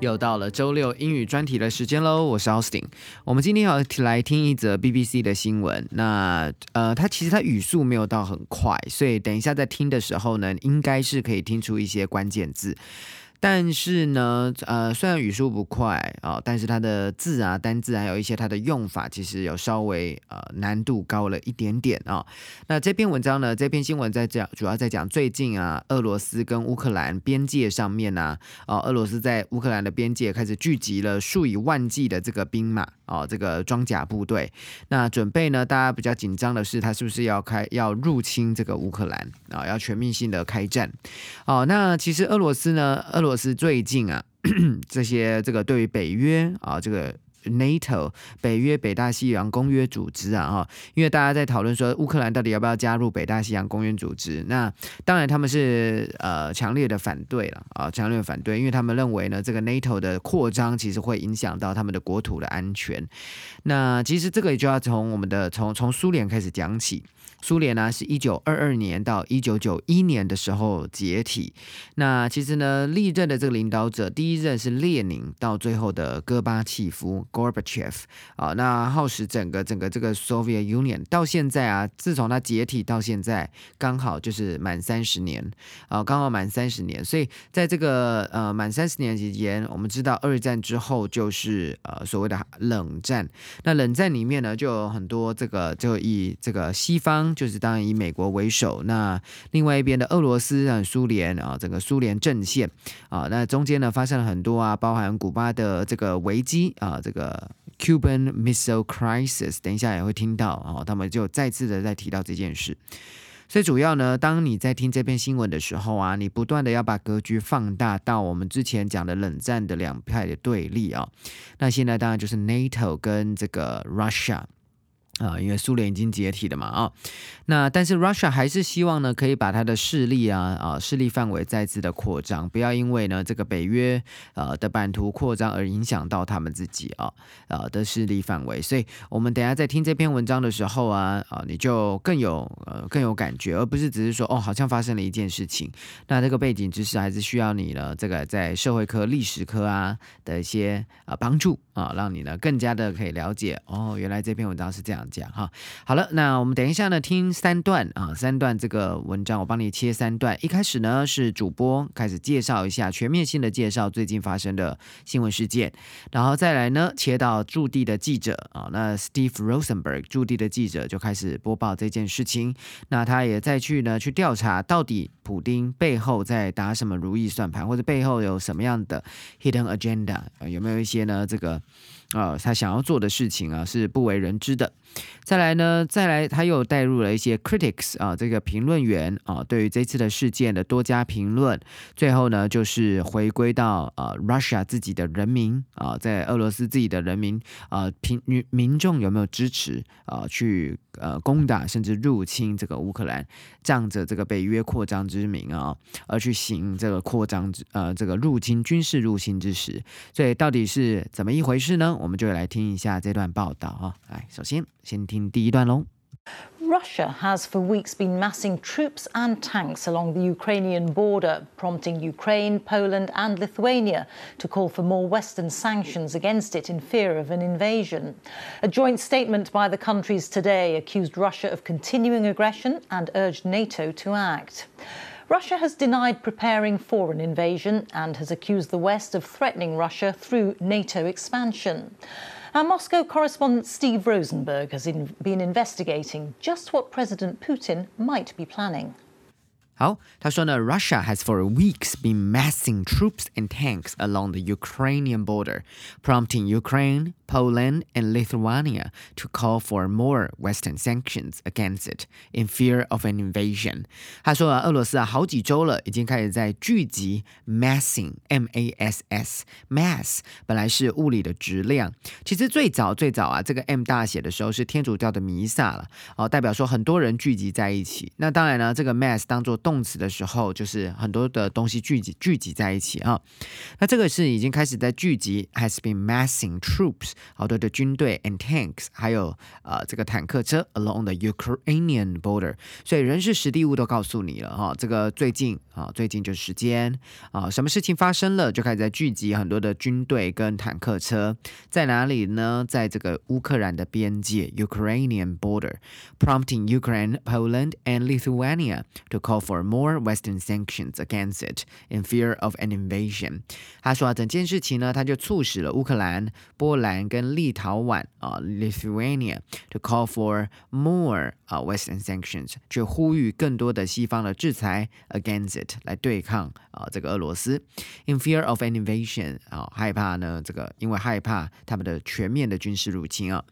又到了周六英语专题的时间喽，我是 Austin。我们今天要来听一则 BBC 的新闻。那呃，它其实它语速没有到很快，所以等一下在听的时候呢，应该是可以听出一些关键字。但是呢，呃，虽然语速不快啊，但是它的字啊、单字还有一些它的用法，其实有稍微呃难度高了一点点啊。那这篇文章呢，这篇新闻在讲，主要在讲最近啊，俄罗斯跟乌克兰边界上面呢，啊，俄罗斯在乌克兰的边界开始聚集了数以万计的这个兵马啊，这个装甲部队。那准备呢，大家比较紧张的是，他是不是要开要入侵这个乌克兰啊？要全面性的开战？哦，那其实俄罗斯呢，俄罗罗斯最近啊，这些这个对于北约啊，这个 NATO 北约北大西洋公约组织啊，哈，因为大家在讨论说乌克兰到底要不要加入北大西洋公约组织，那当然他们是呃强烈的反对了啊，强烈的反对，因为他们认为呢，这个 NATO 的扩张其实会影响到他们的国土的安全。那其实这个也就要从我们的从从苏联开始讲起。苏联呢是一九二二年到一九九一年的时候解体。那其实呢，历任的这个领导者，第一任是列宁，到最后的戈巴契夫 （Gorbachev） 啊，那耗时整个整个这个 Soviet Union 到现在啊，自从它解体到现在，刚好就是满三十年啊，刚好满三十年。所以在这个呃满三十年期间，我们知道二战之后就是呃所谓的冷战。那冷战里面呢，就有很多这个就以这个西方。就是当然以美国为首，那另外一边的俄罗斯啊、苏联啊，整个苏联阵线啊，那中间呢发生了很多啊，包含古巴的这个危机啊，这个 Cuban Missile Crisis，等一下也会听到啊，他们就再次的在提到这件事。所以主要呢，当你在听这篇新闻的时候啊，你不断的要把格局放大到我们之前讲的冷战的两派的对立啊，那现在当然就是 NATO 跟这个 Russia。啊，因为苏联已经解体了嘛，啊，那但是 Russia 还是希望呢，可以把它的势力啊，啊，势力范围再次的扩张，不要因为呢这个北约呃的版图扩张而影响到他们自己啊，呃的势力范围。所以，我们等下在听这篇文章的时候啊，啊，你就更有呃更有感觉，而不是只是说哦，好像发生了一件事情。那这个背景知识还是需要你呢，这个在社会科、历史科啊的一些啊帮助啊，让你呢更加的可以了解哦，原来这篇文章是这样。讲哈，好了，那我们等一下呢，听三段啊，三段这个文章，我帮你切三段。一开始呢是主播开始介绍一下全面性的介绍最近发生的新闻事件，然后再来呢切到驻地的记者啊，那 Steve Rosenberg 驻地的记者就开始播报这件事情，那他也再去呢去调查到底普丁背后在打什么如意算盘，或者背后有什么样的 hidden agenda，啊有没有一些呢这个。啊，他想要做的事情啊是不为人知的。再来呢，再来他又带入了一些 critics 啊，这个评论员啊，对于这次的事件的多加评论。最后呢，就是回归到呃 Russia 自己的人民啊，在俄罗斯自己的人民啊，平民民众有没有支持啊，去呃攻打甚至入侵这个乌克兰，仗着这个北约扩张之名啊，而去行这个扩张之呃这个入侵军事入侵之时，所以到底是怎么一回事呢？我们就来听一下这段报道啊。来，首先先听第一段喽。Russia has for weeks been massing troops and tanks along the Ukrainian border, prompting Ukraine, Poland, and Lithuania to call for more Western sanctions against it in fear of an invasion. A joint statement by the countries today accused Russia of continuing aggression and urged NATO to act. Russia has denied preparing for an invasion and has accused the West of threatening Russia through NATO expansion. Our Moscow correspondent Steve Rosenberg has in, been investigating just what President Putin might be planning. 好，他说呢，Russia has for weeks been massing troops and tanks along the Ukrainian border, prompting Ukraine, Poland and Lithuania to call for more Western sanctions against it in fear of an invasion。他说啊，俄罗斯啊好几周了，已经开始在聚集 massing m a s s mass 本来是物理的质量，其实最早最早啊，这个 m 大写的时候是天主教的弥撒了哦，代表说很多人聚集在一起。那当然呢，这个 mass 当做动词的时候，就是很多的东西聚集聚集在一起啊。那这个是已经开始在聚集，has been massing troops 好多的军队 and tanks，还有呃这个坦克车 along the Ukrainian border。所以人事实地物都告诉你了哈，这个最近啊，最近就是时间啊，什么事情发生了，就开始在聚集很多的军队跟坦克车，在哪里呢？在这个乌克兰的边界 Ukrainian border，prompting Ukraine, Poland and Lithuania to call for more Western sanctions against it in fear of an invasion。他说啊，整件事情呢，他就促使了乌克兰、波兰 跟立陶宛啊 Lithuania to call for more 啊 Western sanctions，去呼吁更多的西方的制裁 against it 来对抗啊这个俄罗斯。In fear of an invasion 啊，害怕呢这个，因为害怕他们的全面的军事入侵啊。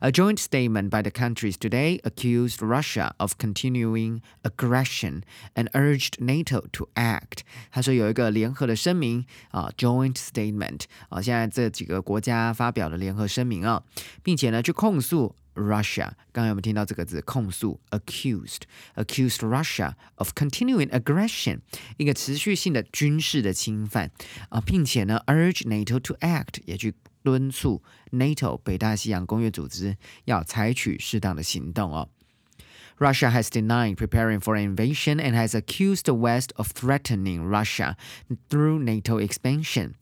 A joint statement by the countries today accused Russia of continuing aggression and urged NATO to act。他说有一个联合的声明啊，joint statement 啊，现在这几个国家发表了 联合声明啊，并且呢去控诉 Russia。刚刚有没有听到这个字？控诉 accused accused Russia of continuing aggression，一个持续性的军事的侵犯啊，并且呢 urge NATO to act，也去敦促 NATO 北大西洋公约组织要采取适当的行动哦。Russia has denied preparing for an invasion and has accused the West of threatening Russia through NATO expansion。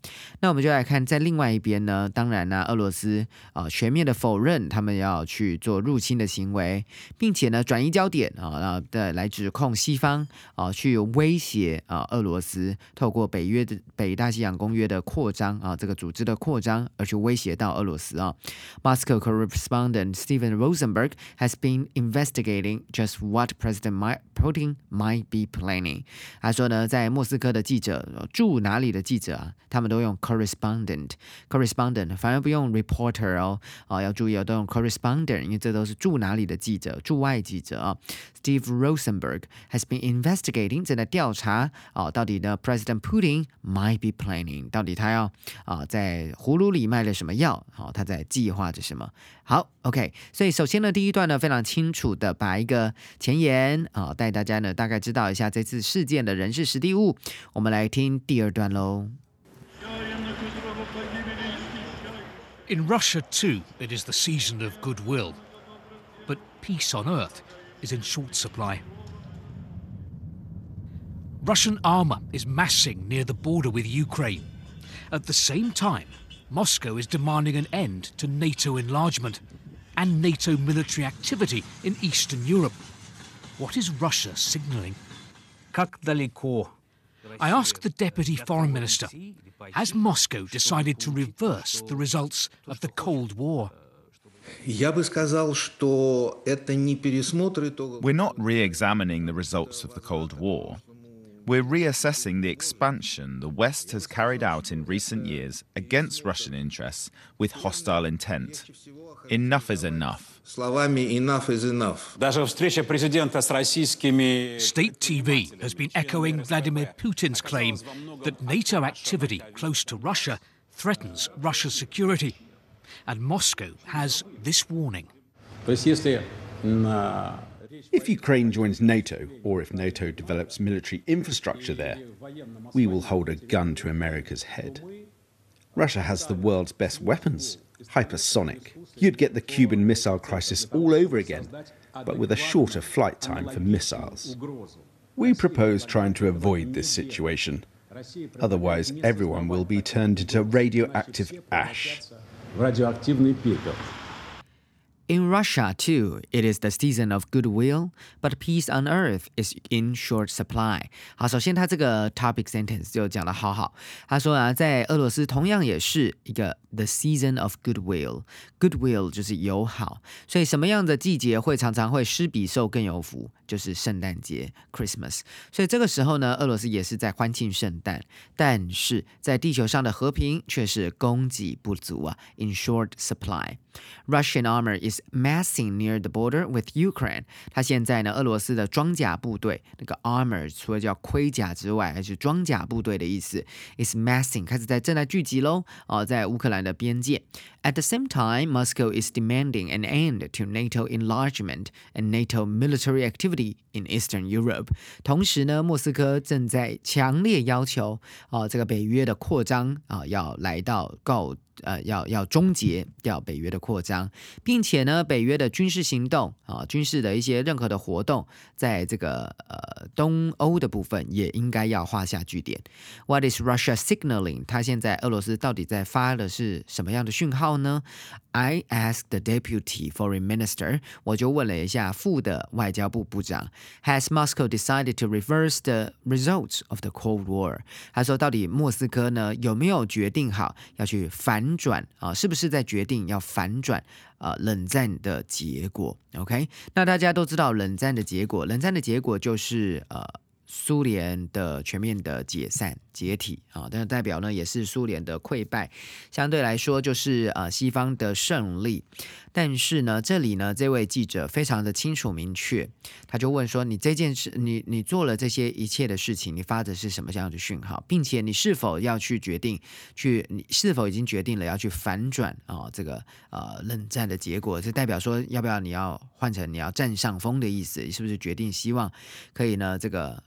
那我们就来看，在另外一边呢，当然呢，俄罗斯啊、呃、全面的否认他们要去做入侵的行为，并且呢转移焦点啊，然后的来指控西方啊去威胁啊俄罗斯，透过北约的北大西洋公约的扩张啊这个组织的扩张而去威胁到俄罗斯啊。Moscow correspondent Stephen Rosenberg has been investigating just what President Putin might be planning。他说呢，在莫斯科的记者住哪里的记者啊，他们都用 correspondent，correspondent 反而不用 reporter 哦，啊要注意哦，都用 correspondent，因为这都是住哪里的记者，驻外记者啊。Steve Rosenberg has been investigating，正在调查啊，到底呢，President Putin might be planning，到底他要啊在葫芦里卖了什么药？好，他在计划着什么？好，OK，所以首先呢，第一段呢非常清楚的把一个前言啊带大家呢大概知道一下这次事件的人事实地物。我们来听第二段喽。In Russia, too, it is the season of goodwill. But peace on earth is in short supply. Russian armor is massing near the border with Ukraine. At the same time, Moscow is demanding an end to NATO enlargement and NATO military activity in Eastern Europe. What is Russia signalling? I asked the Deputy Foreign Minister, has Moscow decided to reverse the results of the Cold War? We're not re examining the results of the Cold War. We're reassessing the expansion the West has carried out in recent years against Russian interests with hostile intent. Enough is enough. Словами enough is enough. Даже встреча президента с российскими State TV has been echoing Vladimir Putin's claim that NATO activity close to Russia threatens Russia's security. And Moscow has this warning. То есть если на if Ukraine joins NATO, or if NATO develops military infrastructure there, we will hold a gun to America's head. Russia has the world's best weapons, hypersonic. You'd get the Cuban Missile Crisis all over again, but with a shorter flight time for missiles. We propose trying to avoid this situation. Otherwise, everyone will be turned into radioactive ash. In Russia, too, it is the season of goodwill, but peace on earth is in short supply. 好，首先他这个 topic sentence 就讲的好好。他说啊，在俄罗斯同样也是一个 the season of goodwill。goodwill 就是友好，所以什么样的季节会常常会施比受更有福？就是圣诞节 Christmas。所以这个时候呢，俄罗斯也是在欢庆圣诞，但是在地球上的和平却是供给不足啊，in short supply。Russian armor is massing near the border with Ukraine。它现在呢，俄罗斯的装甲部队那个 armor 除了叫盔甲之外，还是装甲部队的意思，is massing 开始在正在聚集喽哦，在乌克兰的边界。At the same time, Moscow is demanding an end to NATO enlargement and NATO military activity in Eastern Europe。同时呢，莫斯科正在强烈要求啊，这个北约的扩张啊，要来到告。 呃，要要终结掉北约的扩张，并且呢，北约的军事行动啊，军事的一些任何的活动，在这个呃东欧的部分也应该要画下句点。What is Russia signaling？他现在俄罗斯到底在发的是什么样的讯号呢？I asked the deputy foreign minister，我就问了一下副的外交部部长，Has Moscow decided to reverse the results of the Cold War？他说，到底莫斯科呢有没有决定好要去反？反转啊，是不是在决定要反转啊冷战的结果？OK，那大家都知道冷战的结果，冷战的结果就是呃。苏联的全面的解散解体啊，但是代表呢也是苏联的溃败，相对来说就是呃西方的胜利。但是呢，这里呢这位记者非常的清楚明确，他就问说：你这件事，你你做了这些一切的事情，你发的是什么样的讯号，并且你是否要去决定去，你是否已经决定了要去反转啊这个呃冷战的结果？这代表说要不要你要换成你要占上风的意思？是不是决定希望可以呢这个？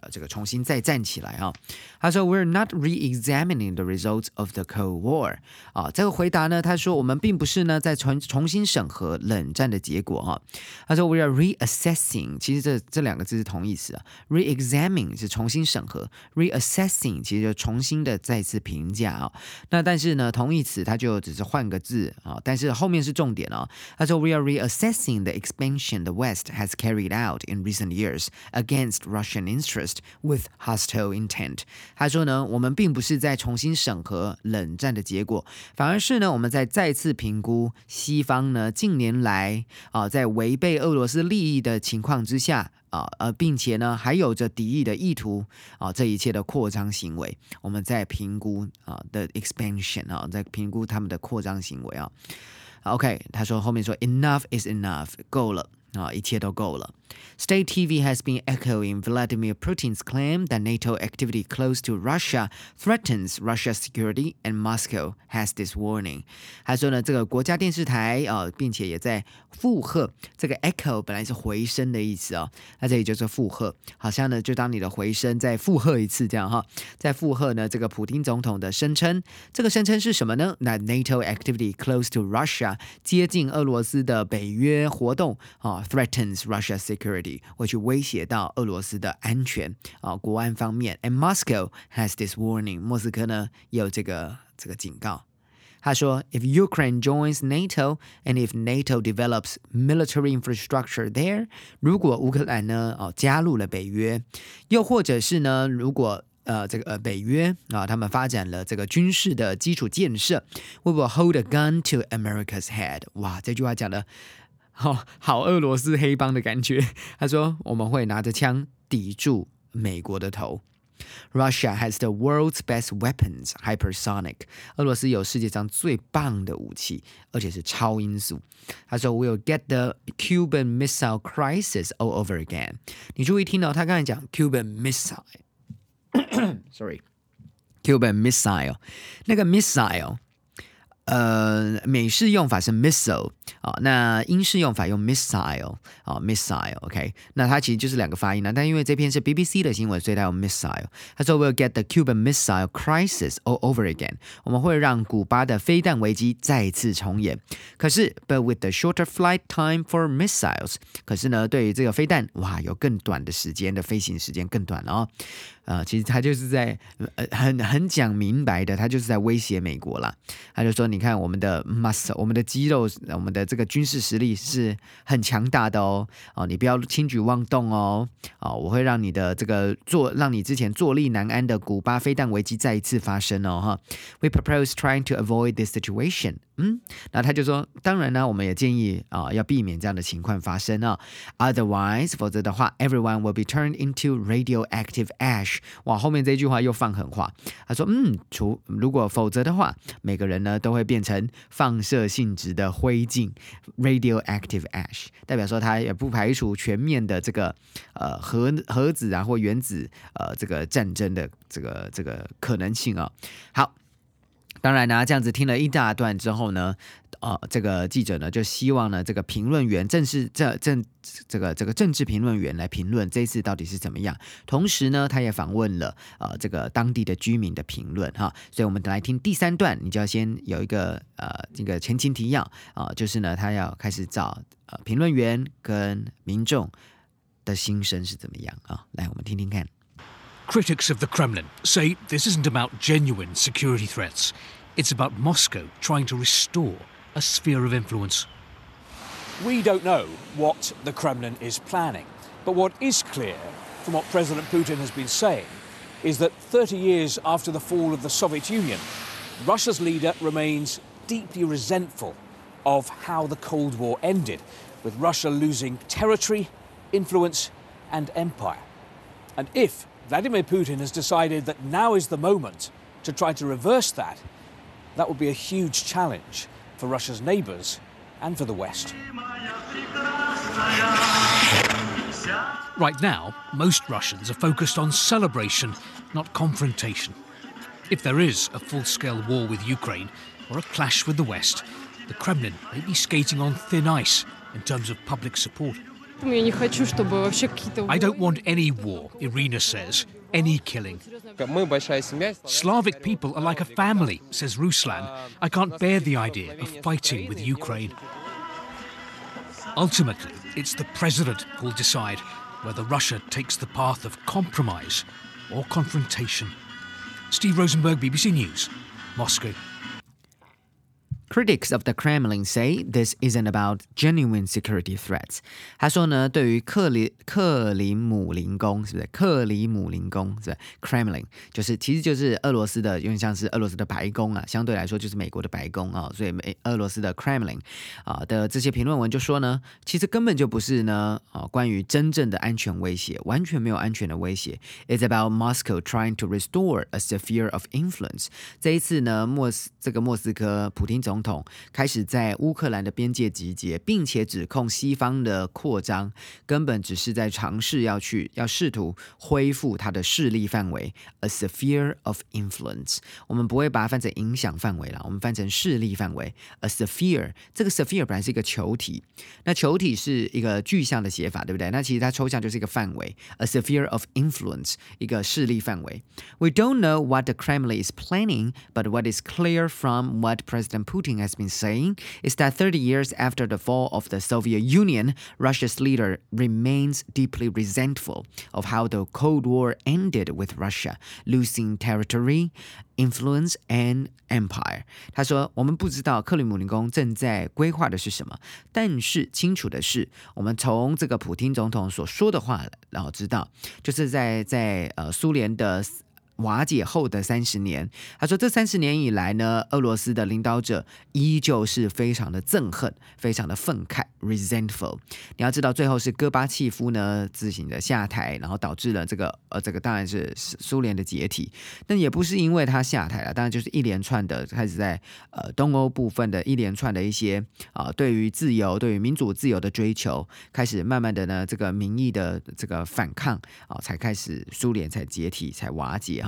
呃，这个重新再站起来啊！他说：“We're not re-examining the results of the Cold War。”啊，这个回答呢，他说我们并不是呢在重重新审核冷战的结果哈。他说：“We are reassessing。”其实这这两个字是同义词啊。Re-examining 是重新审核，Reassessing 其实就重新的再次评价啊。那但是呢，同义词它就只是换个字啊，但是后面是重点哦。他说：“We are reassessing the expansion the West has carried out in recent years against Russian interests。” With hostile intent，他说呢，我们并不是在重新审核冷战的结果，反而是呢，我们在再次评估西方呢近年来啊在违背俄罗斯利益的情况之下啊呃，并且呢还有着敌意的意图啊，这一切的扩张行为，我们在评估啊的 expansion 啊，在评估他们的扩张行为啊。OK，他说后面说 enough is enough，够了。啊，一切都够了。State TV has been echoing Vladimir Putin's claim that NATO activity close to Russia threatens Russia's security, and Moscow has this warning。他说呢，这个国家电视台啊、呃，并且也在附和这个 echo 本来是回声的意思哦，那这里就是附和，好像呢就当你的回声再附和一次这样哈，在附和呢这个普京总统的声称，这个声称是什么呢？那 NATO activity close to Russia 接近俄罗斯的北约活动啊。threatens Russia's security， 会去威胁到俄罗斯的安全啊，国安方面。And Moscow has this warning，莫斯科呢也有这个这个警告。他说，If Ukraine joins NATO and if NATO develops military infrastructure there，如果乌克兰呢哦加入了北约，又或者是呢如果呃，这个呃，北约啊，他们发展了这个军事的基础建设。We will hold a gun to America's head。哇，这句话讲的 好好俄罗斯黑帮的感觉。他说：“我们会拿着枪抵住美国的头。” Russia has the world's best weapons, hypersonic。俄罗斯有世界上最棒的武器，而且是超音速。他说：“We'll get the Cuban Missile Crisis all over again。”你注意听到他刚才讲 Cuban missile，sorry，Cuban missile，那个 missile。呃，美式用法是 missile 啊，那英式用法用 missile 啊，missile，OK，那它其实就是两个发音呢。但因为这篇是 BBC 的新闻，所以它用 missile。他说，We'll get the Cuban missile crisis all over again。我们会让古巴的飞弹危机再次重演。可是，But with the shorter flight time for missiles，可是呢，对于这个飞弹，哇，有更短的时间的飞行时间更短了哦。啊，其实他就是在呃很很讲明白的，他就是在威胁美国啦。他就说，你看我们的 muscle，我们的肌肉，我们的这个军事实力是很强大的哦。哦，你不要轻举妄动哦。哦，我会让你的这个坐，让你之前坐立难安的古巴飞弹危机再一次发生哦。哈，We propose trying to avoid this situation。嗯，那他就说，当然呢，我们也建议啊，要避免这样的情况发生啊。Otherwise，否则的话，everyone will be turned into radioactive ash。哇，后面这句话又放狠话。他说，嗯，除如果否则的话，每个人呢都会变成放射性质的灰烬，radioactive ash，代表说他也不排除全面的这个呃核核子啊或原子呃这个战争的这个这个可能性啊。好。当然呢，这样子听了一大段之后呢，呃，这个记者呢就希望呢，这个评论员正是这政这个这个政治评论员来评论这一次到底是怎么样。同时呢，他也访问了呃这个当地的居民的评论哈。所以我们来听第三段，你就要先有一个呃这个前情提要啊，就是呢，他要开始找呃评论员跟民众的心声是怎么样啊？来，我们听听看。Critics of the Kremlin say this isn't about genuine security threats. It's about Moscow trying to restore a sphere of influence. We don't know what the Kremlin is planning, but what is clear from what President Putin has been saying is that 30 years after the fall of the Soviet Union, Russia's leader remains deeply resentful of how the Cold War ended, with Russia losing territory, influence, and empire. And if Vladimir Putin has decided that now is the moment to try to reverse that. That would be a huge challenge for Russia's neighbours and for the West. Right now, most Russians are focused on celebration, not confrontation. If there is a full scale war with Ukraine or a clash with the West, the Kremlin may be skating on thin ice in terms of public support. I don't want any war, Irina says, any killing. Slavic people are like a family, says Ruslan. I can't bear the idea of fighting with Ukraine. Ultimately, it's the president who'll decide whether Russia takes the path of compromise or confrontation. Steve Rosenberg, BBC News, Moscow. Critics of the Kremlin say this isn't about genuine security threats。他说呢，对于克里克里姆林宫，是不是克里姆林宫？是 Kremlin，就是其实就是俄罗斯的，有点像是俄罗斯的白宫啊，相对来说就是美国的白宫啊。所以美俄罗斯的 Kremlin 啊的这些评论文就说呢，其实根本就不是呢啊关于真正的安全威胁，完全没有安全的威胁。It's about Moscow trying to restore a sphere of influence。这一次呢，莫斯这个莫斯科普京总 总统开始在乌克兰的边界集结，并且指控西方的扩张根本只是在尝试要去要试图恢复他的势力范围，a sphere of influence。我们不会把它翻成影响范围了，我们翻成势力范围，a sphere。这个 sphere 本来是一个球体，那球体是一个具象的写法，对不对？那其实它抽象就是一个范围，a sphere of influence，一个势力范围。We don't know what the Kremlin is planning, but what is clear from what President Putin Putin has been saying is that 30 years after the fall of the Soviet Union, Russia's leader remains deeply resentful of how the Cold War ended with Russia losing territory, influence and empire。他说：“我们不知道克里姆林宫正在规划的是什么，但是清楚的是，我们从这个普京总统所说的话，然后知道，就是在在呃苏联的。” 瓦解后的三十年，他说这三十年以来呢，俄罗斯的领导者依旧是非常的憎恨，非常的愤慨，resentful。你要知道，最后是戈巴契夫呢自行的下台，然后导致了这个呃这个当然是苏联的解体。但也不是因为他下台了，当然就是一连串的开始在呃东欧部分的一连串的一些啊对于自由、对于民主自由的追求，开始慢慢的呢这个民意的这个反抗啊，才开始苏联才解体才瓦解。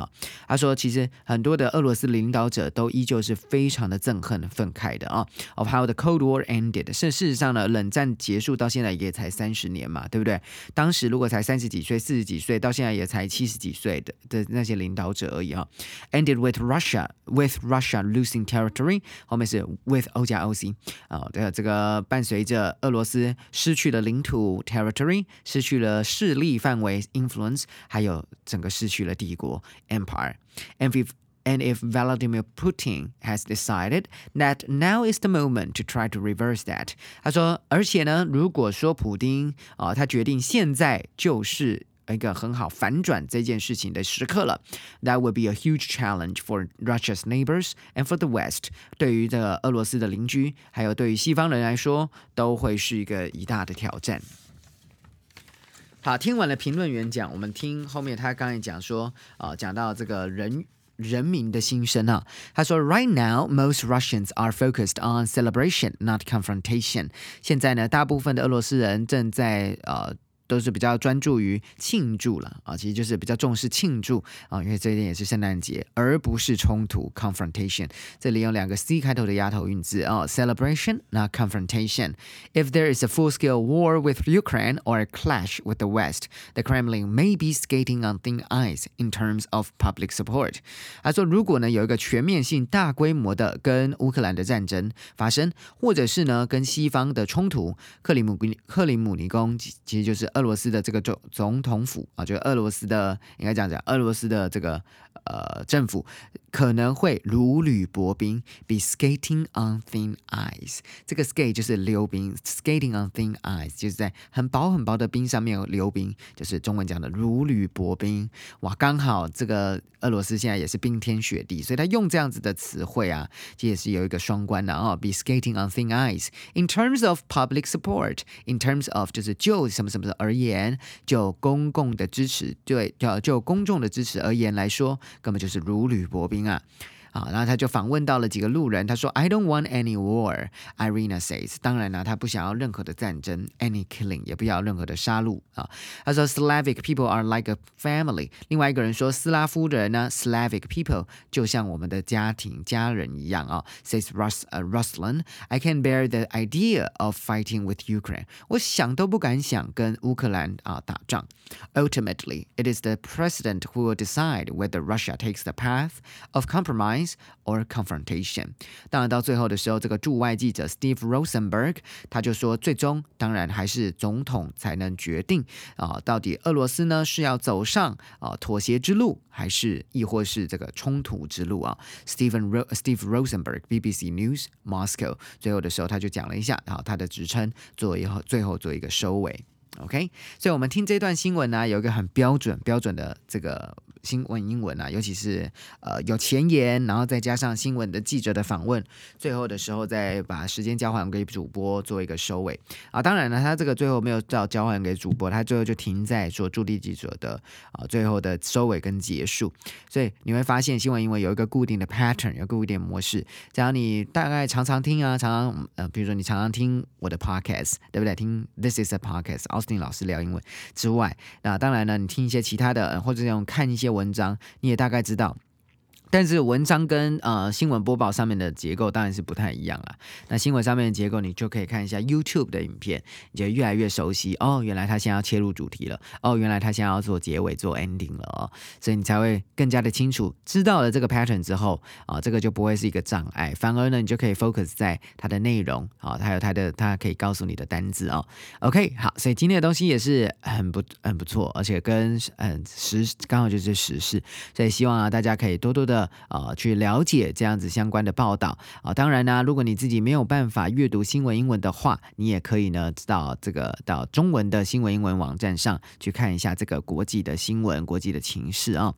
他说：“其实很多的俄罗斯领导者都依旧是非常的憎恨、愤慨的啊。Of how the Cold War ended，是事实上呢，冷战结束到现在也才三十年嘛，对不对？当时如果才三十几岁、四十几岁，到现在也才七十几岁的的那些领导者而已啊。Ended with Russia，with Russia losing territory，后面是 with O 加 O C 啊。这个这个伴随着俄罗斯失去了领土 territory，失去了势力范围 influence，还有整个失去了帝国。” Empire. And we've And if Vladimir Putin has decided that now is the moment to try to reverse that，他说，而且呢，如果说普丁啊、他决定现在就是一个很好反转这件事情的时刻了。That would be a huge challenge for Russia's neighbors and for the West。对于这个俄罗斯的邻居，还有对于西方人来说，都会是一个一大的挑战。 好，听完了评论员讲，我们听后面他刚才讲说，啊、讲到这个人人民的心声啊。他说，Right now, most Russians are focused on celebration, not confrontation。现在呢，大部分的俄罗斯人正在呃。都是比较专注于庆祝了啊，其实就是比较重视庆祝啊，因为这一天也是圣诞节，而不是冲突 （confrontation）。这里有两个 C 开头的押头韵字啊，celebration 那 confrontation。If there is a full-scale war with Ukraine or a clash with the West, the Kremlin may be skating on thin ice in terms of public support。他说，如果呢有一个全面性、大规模的跟乌克兰的战争发生，或者是呢跟西方的冲突，克里姆克里姆林宫其其实就是俄罗斯的这个总总统府啊，就俄罗斯的应该这样讲，俄罗斯的这个呃政府可能会如履薄冰，be skating on thin ice。这个 skate 就是溜冰，skating on thin ice 就是在很薄很薄的冰上面溜冰，就是中文讲的如履薄冰。哇，刚好这个俄罗斯现在也是冰天雪地，所以他用这样子的词汇啊，这也是有一个双关的啊，be skating on thin ice。In terms of public support，in terms of 就是就什么什么而而言，就公共的支持，对，就就公众的支持而言来说，根本就是如履薄冰啊。啊，然后他就访问到了几个路人，他说：“I don't want any war。” Irina says，当然呢，他不想要任何的战争，any killing，也不要任何的杀戮啊。他说：“Slavic people are like a family。”另外一个人说：“斯拉夫的人呢，Slavic people 就像我们的家庭家人一样啊。”Says Rus 呃 Ruslan，I can bear the idea of fighting with Ukraine。我想都不敢想跟乌克兰啊打仗。Ultimately, it is the president who will decide whether Russia takes the path of compromise Or confrontation. 当然，到最后的时候，这个驻外记者 Steve Rosenberg 他就说，最终当然还是总统才能决定啊，到底俄罗斯呢是要走上啊妥协之路，还是亦或是这个冲突之路啊？Stephen r Steve Rosenberg BBC News Moscow 最后的时候，他就讲了一下啊他的职称，做以后最后做一个收尾。OK，所以我们听这段新闻呢，有一个很标准标准的这个新闻英文啊，尤其是呃有前言，然后再加上新闻的记者的访问，最后的时候再把时间交还给主播做一个收尾啊。当然了，他这个最后没有照交还给主播，他最后就停在说驻地记者的啊最后的收尾跟结束。所以你会发现新闻英文有一个固定的 pattern，有固定模式。只要你大概常常听啊，常常呃，比如说你常常听我的 podcast，对不对？听 This is a podcast。Austin 老师聊英文之外，那当然呢，你听一些其他的，或者用看一些文章，你也大概知道。但是文章跟呃新闻播报上面的结构当然是不太一样啦。那新闻上面的结构，你就可以看一下 YouTube 的影片，你就越来越熟悉。哦，原来他现在要切入主题了。哦，原来他现在要做结尾、做 ending 了哦。所以你才会更加的清楚，知道了这个 pattern 之后啊，这个就不会是一个障碍，反而呢，你就可以 focus 在它的内容啊，还有它的它可以告诉你的单字哦。OK，好，所以今天的东西也是很不很不错，而且跟嗯时刚好就是时事，所以希望啊大家可以多多的。呃，去了解这样子相关的报道啊。当然呢，如果你自己没有办法阅读新闻英文的话，你也可以呢到这个到中文的新闻英文网站上去看一下这个国际的新闻、国际的情势啊。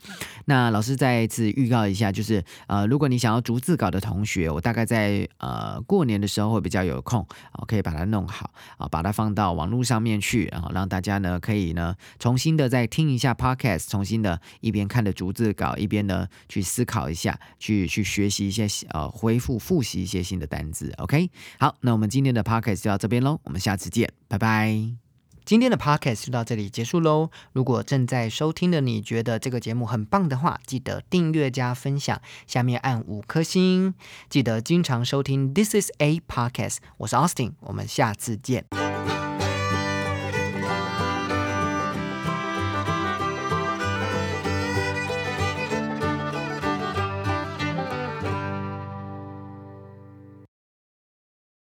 那老师再一次预告一下，就是呃，如果你想要逐字稿的同学，我大概在呃过年的时候会比较有空啊，可以把它弄好啊，把它放到网络上面去，然后让大家呢可以呢重新的再听一下 podcast，重新的一边看着逐字稿，一边呢去思考考一下，去去学习一些呃恢复复习一些新的单字。OK，好，那我们今天的 podcast 就到这边喽，我们下次见，拜拜。今天的 podcast 就到这里结束喽。如果正在收听的你觉得这个节目很棒的话，记得订阅加分享，下面按五颗星。记得经常收听 This is a podcast，我是 Austin，我们下次见。